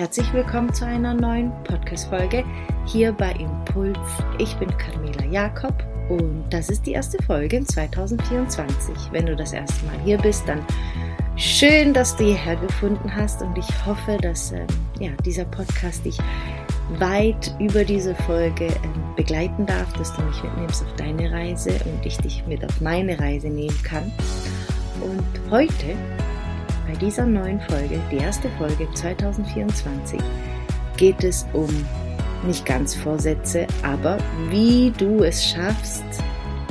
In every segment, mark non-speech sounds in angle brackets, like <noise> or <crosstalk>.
herzlich willkommen zu einer neuen Podcast-Folge hier bei Impuls. Ich bin Carmela Jakob und das ist die erste Folge in 2024. Wenn du das erste Mal hier bist, dann schön, dass du hierher gefunden hast und ich hoffe, dass ähm, ja, dieser Podcast dich weit über diese Folge ähm, begleiten darf, dass du mich mitnimmst auf deine Reise und ich dich mit auf meine Reise nehmen kann. Und heute bei dieser neuen Folge, die erste Folge 2024, geht es um nicht ganz Vorsätze, aber wie du es schaffst,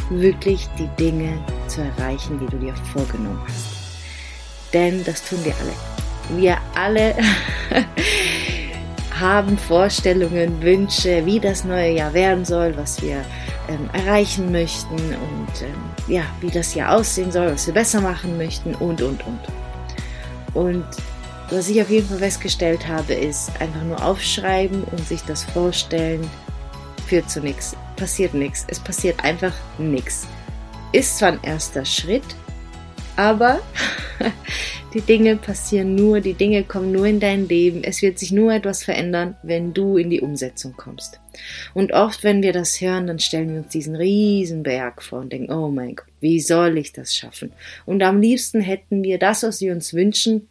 wirklich die Dinge zu erreichen, die du dir vorgenommen hast. Denn das tun wir alle. Wir alle <laughs> haben Vorstellungen, Wünsche, wie das neue Jahr werden soll, was wir ähm, erreichen möchten und ähm, ja, wie das Jahr aussehen soll, was wir besser machen möchten und, und, und. Und was ich auf jeden Fall festgestellt habe, ist einfach nur aufschreiben und sich das vorstellen, führt zu nichts. Passiert nichts. Es passiert einfach nichts. Ist zwar ein erster Schritt, aber <laughs> die Dinge passieren nur, die Dinge kommen nur in dein Leben. Es wird sich nur etwas verändern, wenn du in die Umsetzung kommst. Und oft, wenn wir das hören, dann stellen wir uns diesen riesen Berg vor und denken, oh mein Gott, wie soll ich das schaffen? Und am liebsten hätten wir das, was wir uns wünschen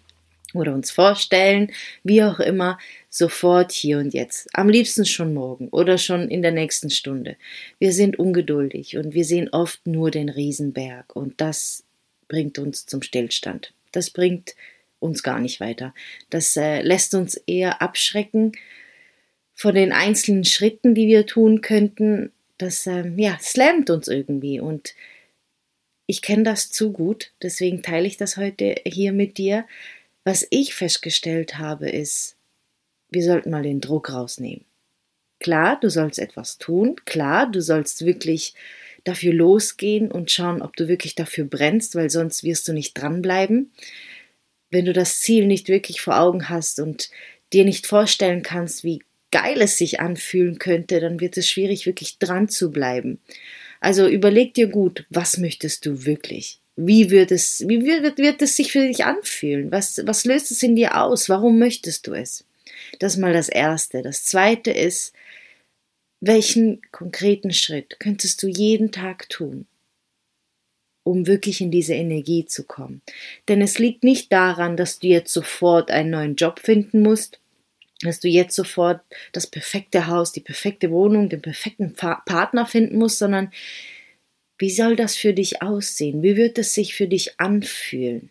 oder uns vorstellen, wie auch immer, sofort hier und jetzt. Am liebsten schon morgen oder schon in der nächsten Stunde. Wir sind ungeduldig und wir sehen oft nur den Riesenberg und das bringt uns zum Stillstand. Das bringt uns gar nicht weiter. Das äh, lässt uns eher abschrecken von den einzelnen Schritten, die wir tun könnten. Das ähm, ja, slammt uns irgendwie und ich kenne das zu gut, deswegen teile ich das heute hier mit dir. Was ich festgestellt habe, ist, wir sollten mal den Druck rausnehmen. Klar, du sollst etwas tun, klar, du sollst wirklich dafür losgehen und schauen, ob du wirklich dafür brennst, weil sonst wirst du nicht dranbleiben. Wenn du das Ziel nicht wirklich vor Augen hast und dir nicht vorstellen kannst, wie geil es sich anfühlen könnte, dann wird es schwierig, wirklich dran zu bleiben. Also überleg dir gut, was möchtest du wirklich? Wie wird es, wie wird, wird es sich für dich anfühlen? Was, was löst es in dir aus? Warum möchtest du es? Das ist mal das Erste. Das Zweite ist, welchen konkreten Schritt könntest du jeden Tag tun, um wirklich in diese Energie zu kommen? Denn es liegt nicht daran, dass du jetzt sofort einen neuen Job finden musst, dass du jetzt sofort das perfekte Haus, die perfekte Wohnung, den perfekten Partner finden musst, sondern wie soll das für dich aussehen? Wie wird es sich für dich anfühlen?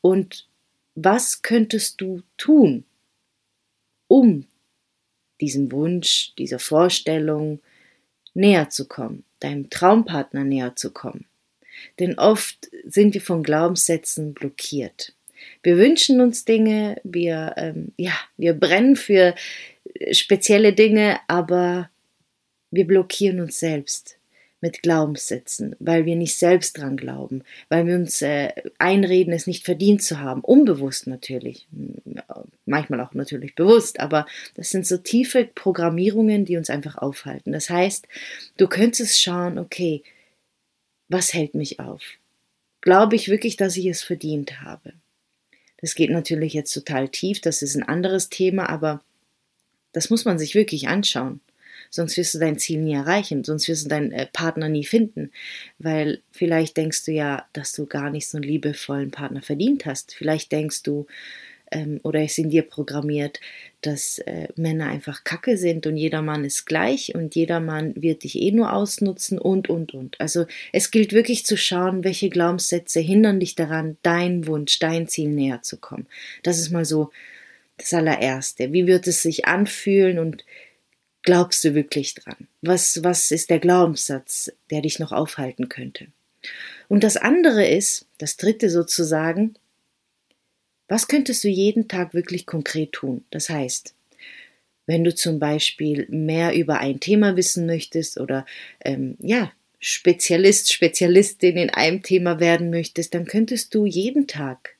Und was könntest du tun, um diesem Wunsch, dieser Vorstellung näher zu kommen, deinem Traumpartner näher zu kommen? Denn oft sind wir von Glaubenssätzen blockiert. Wir wünschen uns Dinge, wir, ähm, ja, wir brennen für äh, spezielle Dinge, aber wir blockieren uns selbst mit Glaubenssätzen, weil wir nicht selbst dran glauben, weil wir uns äh, einreden, es nicht verdient zu haben, unbewusst natürlich, manchmal auch natürlich bewusst, aber das sind so tiefe Programmierungen, die uns einfach aufhalten. Das heißt, du könntest schauen, okay, was hält mich auf? Glaube ich wirklich, dass ich es verdient habe? Das geht natürlich jetzt total tief, das ist ein anderes Thema, aber das muss man sich wirklich anschauen. Sonst wirst du dein Ziel nie erreichen, sonst wirst du deinen äh, Partner nie finden, weil vielleicht denkst du ja, dass du gar nicht so einen liebevollen Partner verdient hast. Vielleicht denkst du, ähm, oder ist in dir programmiert, dass äh, Männer einfach Kacke sind und jeder Mann ist gleich und jeder Mann wird dich eh nur ausnutzen und, und, und. Also es gilt wirklich zu schauen, welche Glaubenssätze hindern dich daran, dein Wunsch, dein Ziel näher zu kommen. Das ist mal so das allererste. Wie wird es sich anfühlen und glaubst du wirklich dran? Was, was ist der Glaubenssatz, der dich noch aufhalten könnte? Und das andere ist, das dritte sozusagen, was könntest du jeden Tag wirklich konkret tun? Das heißt, wenn du zum Beispiel mehr über ein Thema wissen möchtest oder ähm, ja, Spezialist, Spezialistin in einem Thema werden möchtest, dann könntest du jeden Tag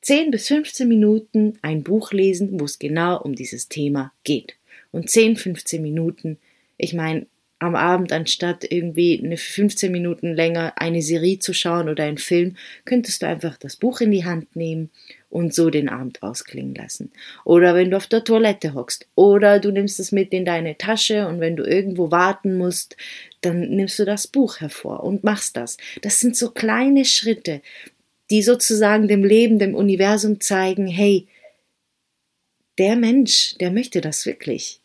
10 bis 15 Minuten ein Buch lesen, wo es genau um dieses Thema geht. Und 10, 15 Minuten, ich meine, am Abend, anstatt irgendwie eine 15 Minuten länger eine Serie zu schauen oder einen Film, könntest du einfach das Buch in die Hand nehmen und so den Abend ausklingen lassen. Oder wenn du auf der Toilette hockst. Oder du nimmst es mit in deine Tasche und wenn du irgendwo warten musst, dann nimmst du das Buch hervor und machst das. Das sind so kleine Schritte, die sozusagen dem Leben, dem Universum zeigen, hey, der Mensch, der möchte das wirklich.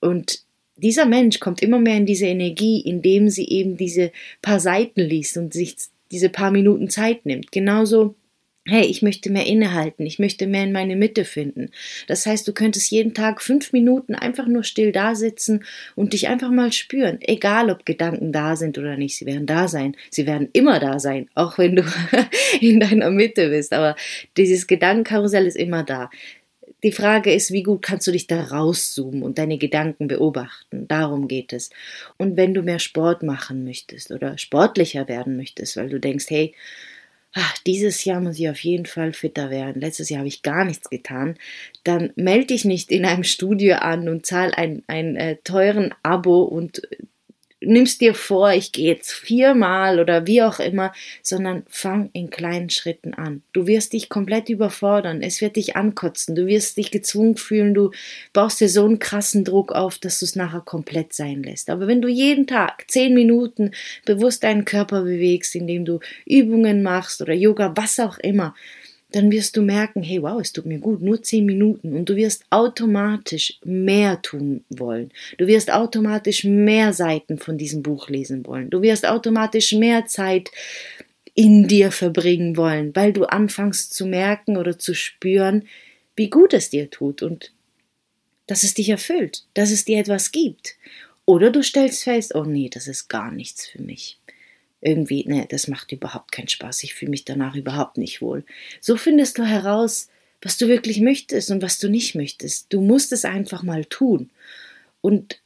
Und dieser Mensch kommt immer mehr in diese Energie, indem sie eben diese paar Seiten liest und sich diese paar Minuten Zeit nimmt. Genauso hey, ich möchte mehr innehalten, ich möchte mehr in meine Mitte finden. Das heißt, du könntest jeden Tag fünf Minuten einfach nur still da sitzen und dich einfach mal spüren, egal ob Gedanken da sind oder nicht, sie werden da sein, sie werden immer da sein, auch wenn du <laughs> in deiner Mitte bist, aber dieses Gedankenkarussell ist immer da. Die Frage ist, wie gut kannst du dich da rauszoomen und deine Gedanken beobachten? Darum geht es. Und wenn du mehr Sport machen möchtest oder sportlicher werden möchtest, weil du denkst, hey, ach, dieses Jahr muss ich auf jeden Fall fitter werden, letztes Jahr habe ich gar nichts getan, dann melde dich nicht in einem Studio an und zahl ein, ein äh, teuren Abo und nimmst dir vor, ich gehe jetzt viermal oder wie auch immer, sondern fang in kleinen Schritten an. Du wirst dich komplett überfordern, es wird dich ankotzen, du wirst dich gezwungen fühlen, du baust dir so einen krassen Druck auf, dass du es nachher komplett sein lässt. Aber wenn du jeden Tag zehn Minuten bewusst deinen Körper bewegst, indem du Übungen machst oder Yoga, was auch immer, dann wirst du merken, hey, wow, es tut mir gut, nur zehn Minuten und du wirst automatisch mehr tun wollen. Du wirst automatisch mehr Seiten von diesem Buch lesen wollen. Du wirst automatisch mehr Zeit in dir verbringen wollen, weil du anfängst zu merken oder zu spüren, wie gut es dir tut und dass es dich erfüllt, dass es dir etwas gibt. Oder du stellst fest, oh nee, das ist gar nichts für mich irgendwie, ne, das macht überhaupt keinen Spaß, ich fühle mich danach überhaupt nicht wohl. So findest du heraus, was du wirklich möchtest und was du nicht möchtest. Du musst es einfach mal tun. Und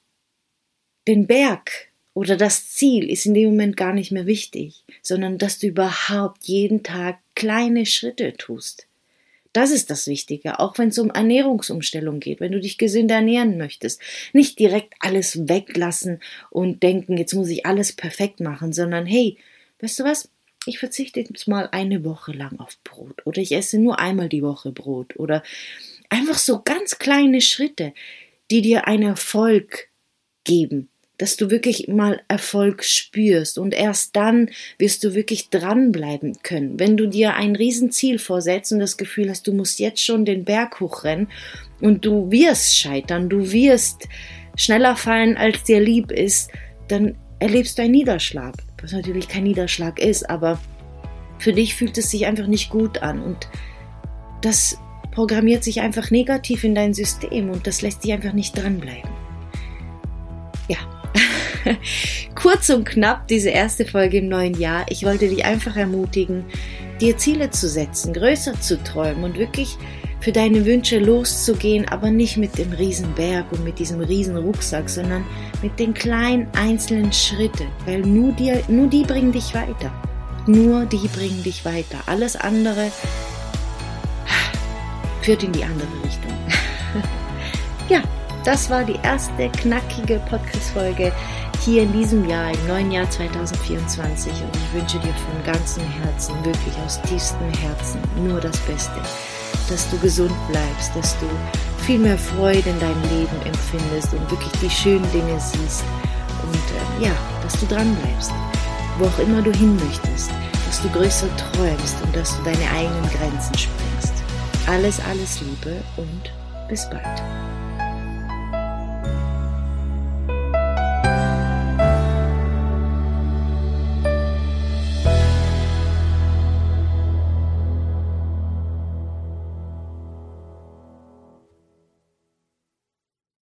den Berg oder das Ziel ist in dem Moment gar nicht mehr wichtig, sondern dass du überhaupt jeden Tag kleine Schritte tust. Das ist das Wichtige, auch wenn es um Ernährungsumstellung geht, wenn du dich gesünder ernähren möchtest. Nicht direkt alles weglassen und denken, jetzt muss ich alles perfekt machen, sondern hey, weißt du was? Ich verzichte jetzt mal eine Woche lang auf Brot oder ich esse nur einmal die Woche Brot oder einfach so ganz kleine Schritte, die dir einen Erfolg geben dass du wirklich mal Erfolg spürst und erst dann wirst du wirklich dranbleiben können. Wenn du dir ein Riesenziel vorsetzt und das Gefühl hast, du musst jetzt schon den Berg hochrennen und du wirst scheitern, du wirst schneller fallen, als dir lieb ist, dann erlebst du einen Niederschlag, was natürlich kein Niederschlag ist, aber für dich fühlt es sich einfach nicht gut an und das programmiert sich einfach negativ in dein System und das lässt dich einfach nicht dranbleiben. <laughs> Kurz und knapp diese erste Folge im neuen Jahr. Ich wollte dich einfach ermutigen, dir Ziele zu setzen, größer zu träumen und wirklich für deine Wünsche loszugehen, aber nicht mit dem Riesenberg und mit diesem riesen Rucksack, sondern mit den kleinen einzelnen Schritten, weil nur die, nur die bringen dich weiter. Nur die bringen dich weiter. Alles andere <sighs> führt in die andere Richtung. <laughs> ja, das war die erste knackige Podcast-Folge hier in diesem Jahr, im neuen Jahr 2024. Und ich wünsche dir von ganzem Herzen, wirklich aus tiefstem Herzen, nur das Beste. Dass du gesund bleibst, dass du viel mehr Freude in deinem Leben empfindest und wirklich die schönen Dinge siehst. Und äh, ja, dass du dran bleibst, wo auch immer du hin möchtest, dass du größer träumst und dass du deine eigenen Grenzen sprengst. Alles, alles Liebe und bis bald.